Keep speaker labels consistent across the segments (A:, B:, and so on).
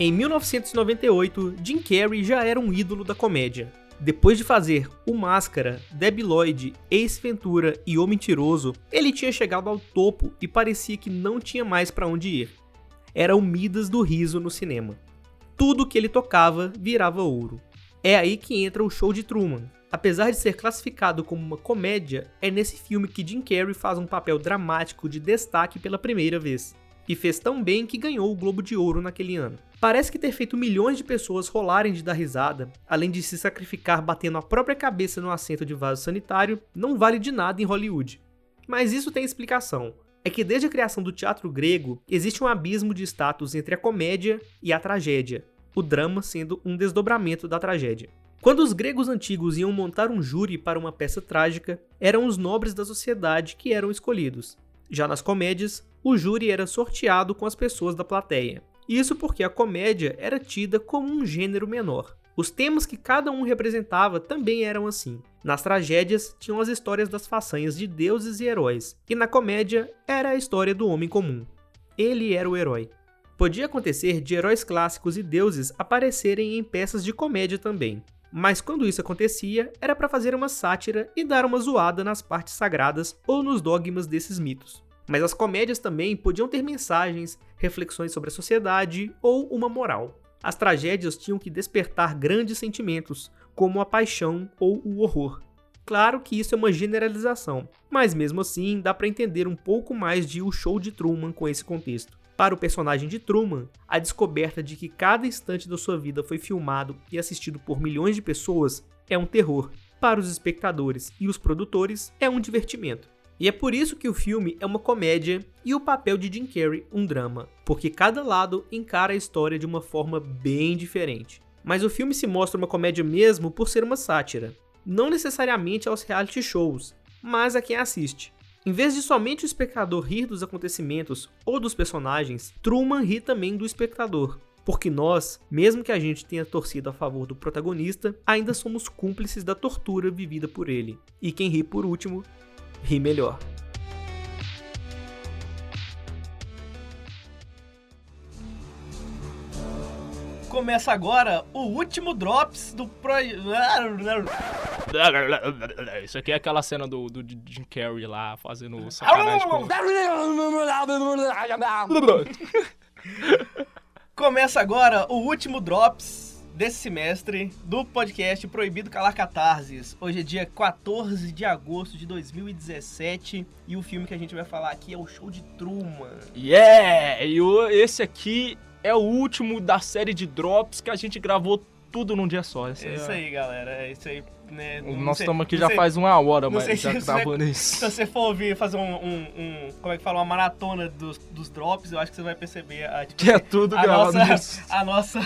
A: Em 1998, Jim Carrey já era um ídolo da comédia. Depois de fazer O Máscara, Debi Lloyd, Ace Ventura e O Mentiroso, ele tinha chegado ao topo e parecia que não tinha mais para onde ir. Era o Midas do riso no cinema. Tudo que ele tocava virava ouro. É aí que entra o show de Truman. Apesar de ser classificado como uma comédia, é nesse filme que Jim Carrey faz um papel dramático de destaque pela primeira vez. E fez tão bem que ganhou o Globo de Ouro naquele ano. Parece que ter feito milhões de pessoas rolarem de dar risada, além de se sacrificar batendo a própria cabeça no assento de vaso sanitário, não vale de nada em Hollywood. Mas isso tem explicação. É que desde a criação do teatro grego, existe um abismo de status entre a comédia e a tragédia, o drama sendo um desdobramento da tragédia. Quando os gregos antigos iam montar um júri para uma peça trágica, eram os nobres da sociedade que eram escolhidos. Já nas comédias, o júri era sorteado com as pessoas da plateia. Isso porque a comédia era tida como um gênero menor. Os temas que cada um representava também eram assim. Nas tragédias, tinham as histórias das façanhas de deuses e heróis, e na comédia era a história do homem comum. Ele era o herói. Podia acontecer de heróis clássicos e deuses aparecerem em peças de comédia também. Mas quando isso acontecia, era para fazer uma sátira e dar uma zoada nas partes sagradas ou nos dogmas desses mitos. Mas as comédias também podiam ter mensagens, reflexões sobre a sociedade ou uma moral. As tragédias tinham que despertar grandes sentimentos, como a paixão ou o horror. Claro que isso é uma generalização, mas mesmo assim dá para entender um pouco mais de O Show de Truman com esse contexto. Para o personagem de Truman, a descoberta de que cada instante da sua vida foi filmado e assistido por milhões de pessoas é um terror. Para os espectadores e os produtores, é um divertimento. E é por isso que o filme é uma comédia e o papel de Jim Carrey um drama, porque cada lado encara a história de uma forma bem diferente. Mas o filme se mostra uma comédia mesmo por ser uma sátira, não necessariamente aos reality shows, mas a quem assiste. Em vez de somente o espectador rir dos acontecimentos ou dos personagens, Truman ri também do espectador, porque nós, mesmo que a gente tenha torcido a favor do protagonista, ainda somos cúmplices da tortura vivida por ele. E quem ri por último ri melhor.
B: Começa agora o último Drops do Pro...
C: Isso aqui é aquela cena do, do Jim Carrey lá fazendo sacanagem com...
B: Começa agora o último Drops desse semestre do podcast Proibido Calar Catarses. Hoje é dia 14 de agosto de 2017 e o filme que a gente vai falar aqui é o Show de Truman.
C: Yeah! E esse aqui é o último da série de drops que a gente gravou tudo num dia só.
B: Essa é isso aí, galera. É isso aí né?
C: Nós estamos aqui já sei, faz uma hora, mas já gravando isso.
B: Se você for ouvir, fazer um, um, um, como é que fala, uma maratona dos, dos drops, eu acho que você vai perceber a,
C: tipo, que é tudo
B: a nossa, a nossa,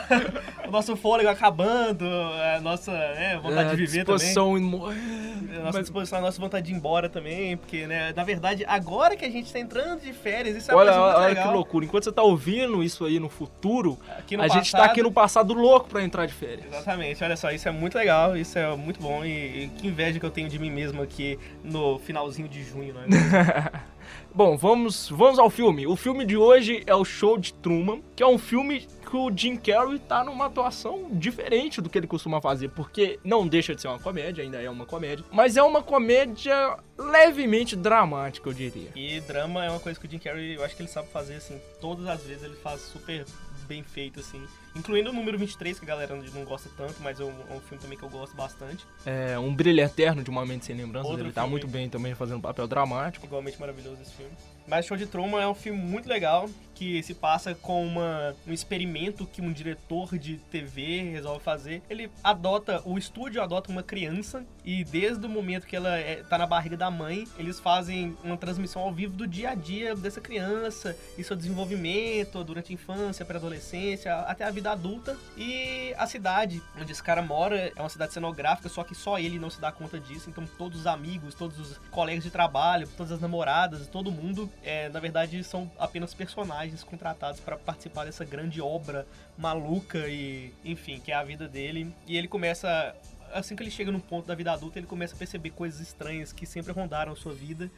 B: o nosso fôlego acabando, a nossa né, vontade é, de viver
C: disposição
B: também.
C: Em...
B: A nossa mas... disposição, a nossa vontade de ir embora também, porque, né, na verdade, agora que a gente está entrando de férias, isso é
C: olha, olha
B: legal.
C: que loucura. Enquanto você está ouvindo isso aí no futuro,
B: no
C: a
B: passado,
C: gente está aqui no passado louco para entrar de férias.
B: Exatamente, olha só, isso é muito legal, isso é muito bom e, e que inveja que eu tenho de mim mesmo aqui no finalzinho de junho, né?
C: Bom, vamos, vamos ao filme. O filme de hoje é o Show de Truman, que é um filme que o Jim Carrey tá numa atuação diferente do que ele costuma fazer, porque não deixa de ser uma comédia, ainda é uma comédia, mas é uma comédia levemente dramática, eu diria.
B: E drama é uma coisa que o Jim Carrey, eu acho que ele sabe fazer, assim, todas as vezes ele faz super bem feito, assim. Incluindo o número 23, que a galera não gosta tanto, mas é um, é um filme também que eu gosto bastante.
C: É, Um Brilho Eterno de Uma Mente Sem Lembranças,
B: Outro
C: ele tá
B: filme.
C: muito bem também fazendo um papel dramático.
B: Igualmente maravilhoso esse filme. Mas Show de Truman é um filme muito legal que se passa com uma, um experimento que um diretor de TV resolve fazer. Ele adota, o estúdio adota uma criança e desde o momento que ela é, tá na barriga da mãe, eles fazem uma transmissão ao vivo do dia a dia dessa criança e seu desenvolvimento durante a infância, pré-adolescência, até a vida adulta. E a cidade onde esse cara mora é uma cidade cenográfica, só que só ele não se dá conta disso. Então todos os amigos, todos os colegas de trabalho, todas as namoradas, todo mundo é, na verdade, são apenas personagens contratados para participar dessa grande obra maluca e, enfim, que é a vida dele. E ele começa, assim que ele chega num ponto da vida adulta, ele começa a perceber coisas estranhas que sempre rondaram a sua vida.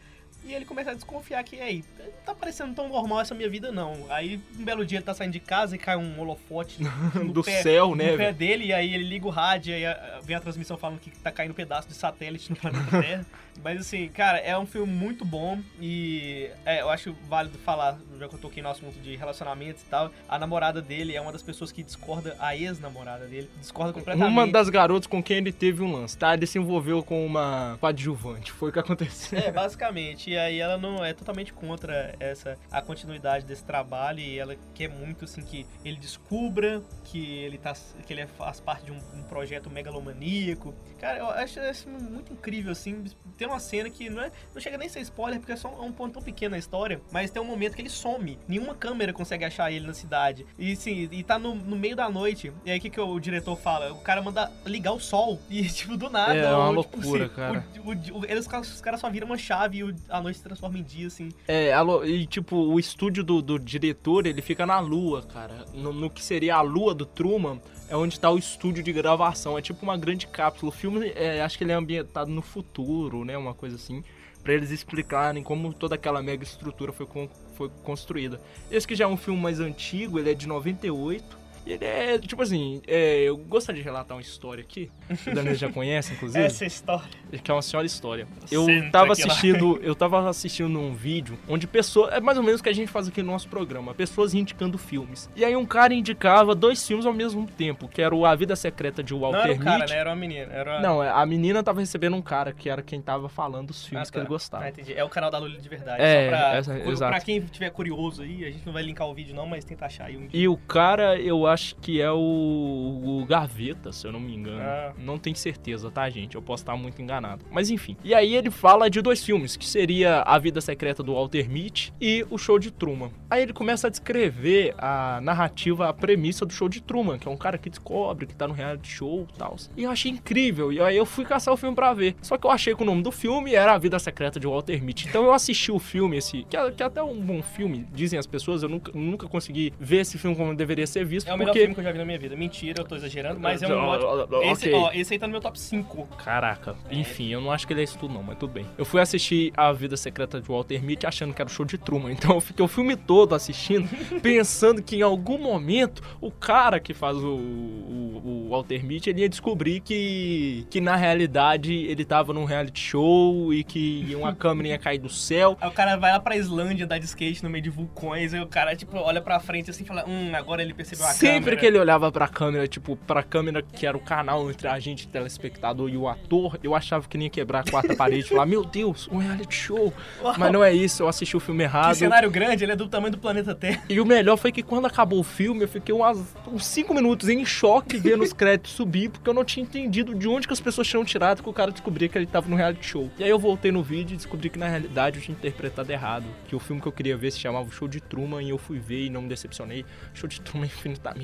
A: E ele começa a desconfiar que, aí, não tá parecendo tão normal essa minha vida, não. Aí, um belo dia ele tá saindo de casa e cai um holofote
C: Do
A: pé,
C: céu, né,
A: no pé
C: velho?
A: dele, e aí ele liga o rádio, e aí ah, vem a transmissão falando que tá caindo um pedaço de satélite no planeta Terra. Mas assim, cara, é um filme muito bom e é, eu acho válido falar, já que eu toquei no assunto de relacionamentos e tal, a namorada dele é uma das pessoas que discorda, a ex-namorada dele, discorda completamente.
C: Uma das garotas com quem ele teve um lance, tá? Ele se envolveu com uma coadjuvante. Foi o que aconteceu.
A: É, basicamente. E aí ela não é totalmente contra essa a continuidade desse trabalho e ela quer muito assim que ele descubra que ele tá que ele é- faz parte de um, um projeto megalomaníaco. Cara, eu acho isso muito incrível assim. Tem uma cena que não é não chega nem a ser spoiler porque é só um ponto tão pequeno na história, mas tem um momento que ele some. Nenhuma câmera consegue achar ele na cidade. E sim, e tá no, no meio da noite. E aí o que, que o diretor fala? O cara manda ligar o sol e tipo do nada.
C: É uma
A: ou, tipo,
C: loucura,
A: assim,
C: cara.
A: o- o- eles, os caras só viram uma chave e o- a noite se transforma em dia, assim.
C: É, e tipo, o estúdio do, do diretor, ele fica na lua, cara. No, no que seria a lua do Truman, é onde tá o estúdio de gravação. É tipo uma grande cápsula. O filme, é, acho que ele é ambientado no futuro, né? Uma coisa assim. Pra eles explicarem como toda aquela mega estrutura foi, foi construída. Esse que já é um filme mais antigo, ele é de 98. E ele é, tipo assim, é, eu gostaria de relatar uma história aqui. que O Daniel já conhece, inclusive.
A: Essa história.
C: Que é uma senhora história. Eu
A: Senta
C: tava
A: aqui lá.
C: assistindo, eu tava assistindo um vídeo onde pessoas, é mais ou menos o que a gente faz aqui no nosso programa, pessoas indicando filmes. E aí um cara indicava dois filmes ao mesmo tempo, que era o A Vida Secreta de
A: Não
C: Walter
A: era o cara,
C: Mitty.
A: né? Era uma menina. Era uma...
C: Não, é, a menina tava recebendo um cara que era quem tava falando os filmes
A: Ah,
C: que ele
A: tá.
C: gostava.
A: Ah, entendi. É o canal da Lully de verdade.
C: É,
A: Só pra,
C: essa- exato.
A: pra quem tiver curioso aí, a gente não vai linkar o vídeo não, mas tenta achar aí um dia.
C: E o cara, eu acho que é o, o Gaveta, se eu não me engano.
A: Ah.
C: Não tenho certeza, tá, gente? Eu posso estar muito enganado. Mas enfim. E aí ele fala de dois filmes, que seria A Vida Secreta do Walter Mitty e O Show de Truman. Aí ele começa a descrever a narrativa, a premissa do Show de Truman, que é um cara que descobre que tá no reality show e tal. E eu achei incrível. E aí eu fui caçar o filme pra ver. Só que eu achei que o nome do filme era A Vida Secreta de Walter Mitty. Então eu assisti o filme, esse, que é, que é até um bom filme, dizem as pessoas. Eu nunca, nunca consegui ver esse filme como deveria ser visto.
A: É o melhor
C: porque...
A: filme que eu já vi na minha vida. Mentira, eu tô exagerando, mas é um ótimo. Esse,
C: Ok.
A: ó, esse aí tá no meu top 5.
C: Caraca, enfim, eu não acho que ele é isso tudo não, mas tudo bem. Eu fui assistir A Vida Secreta de Walter Mitty achando que era o show de Truman, então eu fiquei o filme todo assistindo, pensando que em algum momento o cara que faz o, o, o Walter Mitty, ele ia descobrir que, que na realidade ele tava num reality show e que uma câmera ia cair do céu.
A: Aí o cara vai lá pra Islândia andar de skate no meio de vulcões, e o cara, tipo, olha pra frente assim e fala, hum, agora ele percebeu a
C: Sempre que ele olhava pra câmera, tipo, pra câmera que era o canal entre a gente, telespectador e o ator, eu achava que nem ia quebrar a quarta parede e falar, meu Deus, um reality show.
A: Uau,
C: Mas não é isso, eu assisti o filme
A: Que
C: errado.
A: cenário grande, ele é do tamanho do planeta Terra.
C: E o melhor foi que quando acabou o filme, eu fiquei umas, uns 5 minutos em choque vendo os créditos subir, porque eu não tinha entendido de onde que as pessoas tinham tirado que o cara descobria que ele tava no reality show. E aí eu voltei no vídeo e descobri que na realidade eu tinha interpretado errado. Que o filme que eu queria ver se chamava Show de Truman e eu fui ver e não me decepcionei. Show de Truman é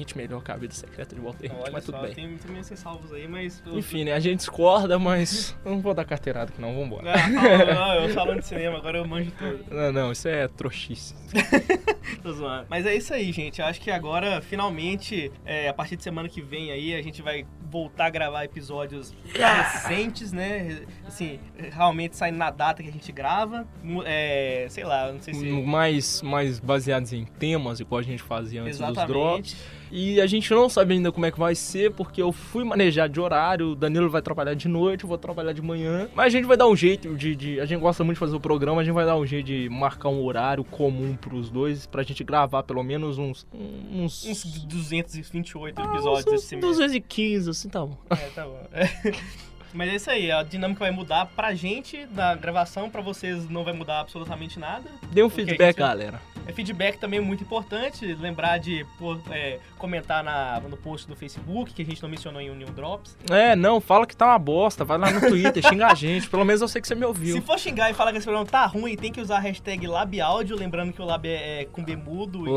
C: infinitamente melhor que a vida secreta de Walter
A: Olha
C: mas tudo
A: só,
C: bem.
A: tem, tem meus salvos aí, mas... eu-
C: Enfim, né? A gente discorda, mas eu não vou dar carteirada aqui não, vambora.
A: Ah, fala- não, eu falando de cinema, agora eu manjo tudo.
C: Não, não, isso é trouxice.
A: Tô zoando. Mas é isso aí, gente. Eu acho que agora, finalmente, é, a partir de semana que vem aí, a gente vai voltar a gravar episódios recentes, né? Assim, realmente saindo na data que a gente grava. É, sei lá, não sei se.
C: mais, mais baseados em temas, igual a gente fazia antes dos
A: Exatamente.
C: drops. E a gente não sabe ainda como é que vai ser, porque eu fui manejar de horário, o Danilo vai trabalhar de noite, eu vou trabalhar de manhã. Mas a gente vai dar um jeito de, de- A gente gosta muito de fazer o programa, a gente vai dar um jeito de marcar um horário comum pros dois, pra gente gravar pelo menos uns. Uns.
A: Uns 228
C: ah,
A: episódios
C: uns
A: desse mês.
C: 215, assim tá bom.
A: É, tá bom. Mas é isso aí, a dinâmica vai mudar pra gente da gravação, pra vocês não vai mudar absolutamente nada.
C: Dê um
A: Ok,
C: feedback,
A: gente.
C: galera.
A: É feedback também muito importante, lembrar de pô, é, comentar na, no post do Facebook, que a gente não mencionou em Union Drops.
C: É, não, fala que tá uma bosta, vai lá no Twitter, xinga a gente. Pelo menos eu sei que você me
A: Se
C: ouviu.
A: for xingar e falar que esse programa tá ruim, tem que usar a hashtag Labiáudio, lembrando que o Lab é, é com B mudo, então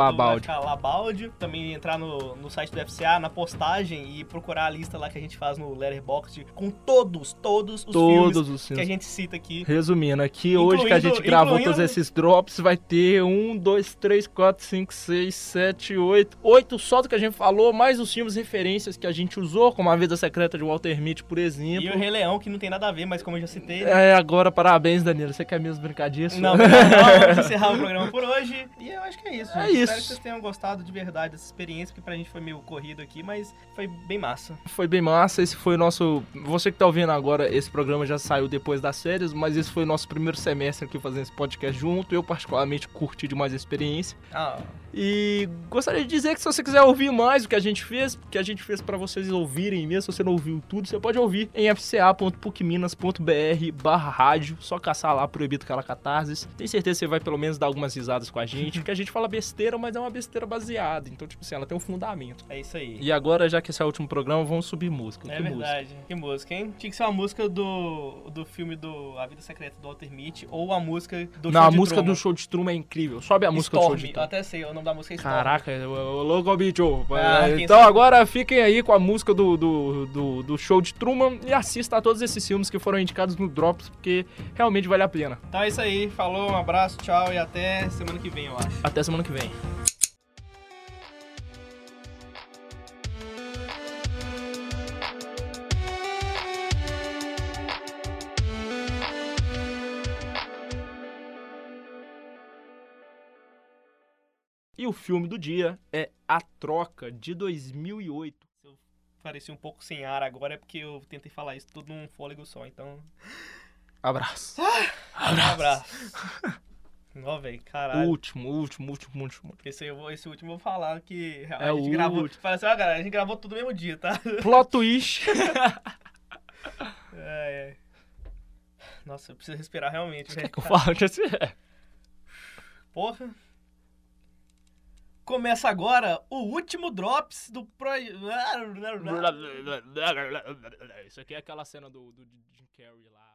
C: Labáudio.
A: Também entrar no, no site do FCA, na postagem, e procurar a lista lá que a gente faz no Letterboxd, com todos todos, os
C: Todos
A: filmes
C: os
A: que a
C: filmes.
A: gente cita aqui.
C: Resumindo, aqui hoje que a gente gravou todos esses drops, vai ter um, dois, três, quatro, cinco, seis, sete, oito. Oito só do que a gente falou, mais os filmes referências que a gente usou, como A Vida Secreta de Walter Mitty, por exemplo.
A: E o Rei Leão, que não tem nada a ver, mas como eu já citei. né?
C: É, agora, parabéns, Danilo. Você quer mesmo brincar disso?
A: Não, não, não, vamos encerrar o programa por hoje. E eu acho que é isso, gente.
C: É
A: Espero
C: isso.
A: que vocês tenham gostado de verdade dessa experiência, porque pra gente foi meio corrido aqui, mas foi bem massa.
C: Foi bem massa, esse foi o nosso... Você que tá ouvindo agora, esse programa já saiu depois das férias, mas esse foi o nosso primeiro semestre aqui fazendo esse podcast junto. Eu particularmente curti demais a experiência.
A: Ah,
C: E gostaria de dizer que se você quiser ouvir mais o que a gente fez, que a gente fez pra vocês ouvirem mesmo, se você não ouviu tudo, você pode ouvir em fca.pucminas.br barra rádio, só caçar lá Proibido Cala Catarses. Tem certeza que você vai pelo menos dar algumas risadas com a gente, porque a gente fala besteira, mas é uma besteira baseada, então tipo assim, ela tem um fundamento.
A: é isso aí.
C: E agora, já que esse é o último programa, vamos subir música.
A: É
C: que música?
A: verdade. Que música, hein? Tinha que ser uma música do, do filme do A Vida Secreta do Walter Mitty ou a música do
C: Não,
A: show
C: a música
A: Truman.
C: do show de Truman é incrível. Sobe a música do show
A: Storm.
C: de
A: até sei, o nome da música é Storm.
C: Caraca, o- logo bicho.
A: Ah,
C: É, então
A: sabe?
C: agora fiquem aí com a música do, do, do, do show de Truman e assista a todos esses filmes que foram indicados no Drops, porque realmente vale a pena.
A: Então é isso aí. Falou, um abraço, tchau e até semana que vem, eu acho.
C: Até semana que vem. E o filme do dia é A Troca, de 2008.
A: Pareci um pouco sem ar agora, é porque eu tentei falar isso tudo num fôlego só, então.
C: Abraço.
A: Um abraço. Ó, velho,
C: O
A: caralho.
C: último, último, último, último.
A: Esse, eu vou, esse último eu vou falar que a
C: É
A: gente
C: o
A: gravou.
C: último.
A: Ó, galera, a gente gravou tudo no mesmo dia, tá?
C: Plot twist.
A: É, é. Nossa, eu preciso respirar realmente, velho.
C: Eu falo que assim é.
A: Porra. Começa agora o último Drops do Pro...
C: Isso aqui é aquela cena do, do Jim Carrey lá.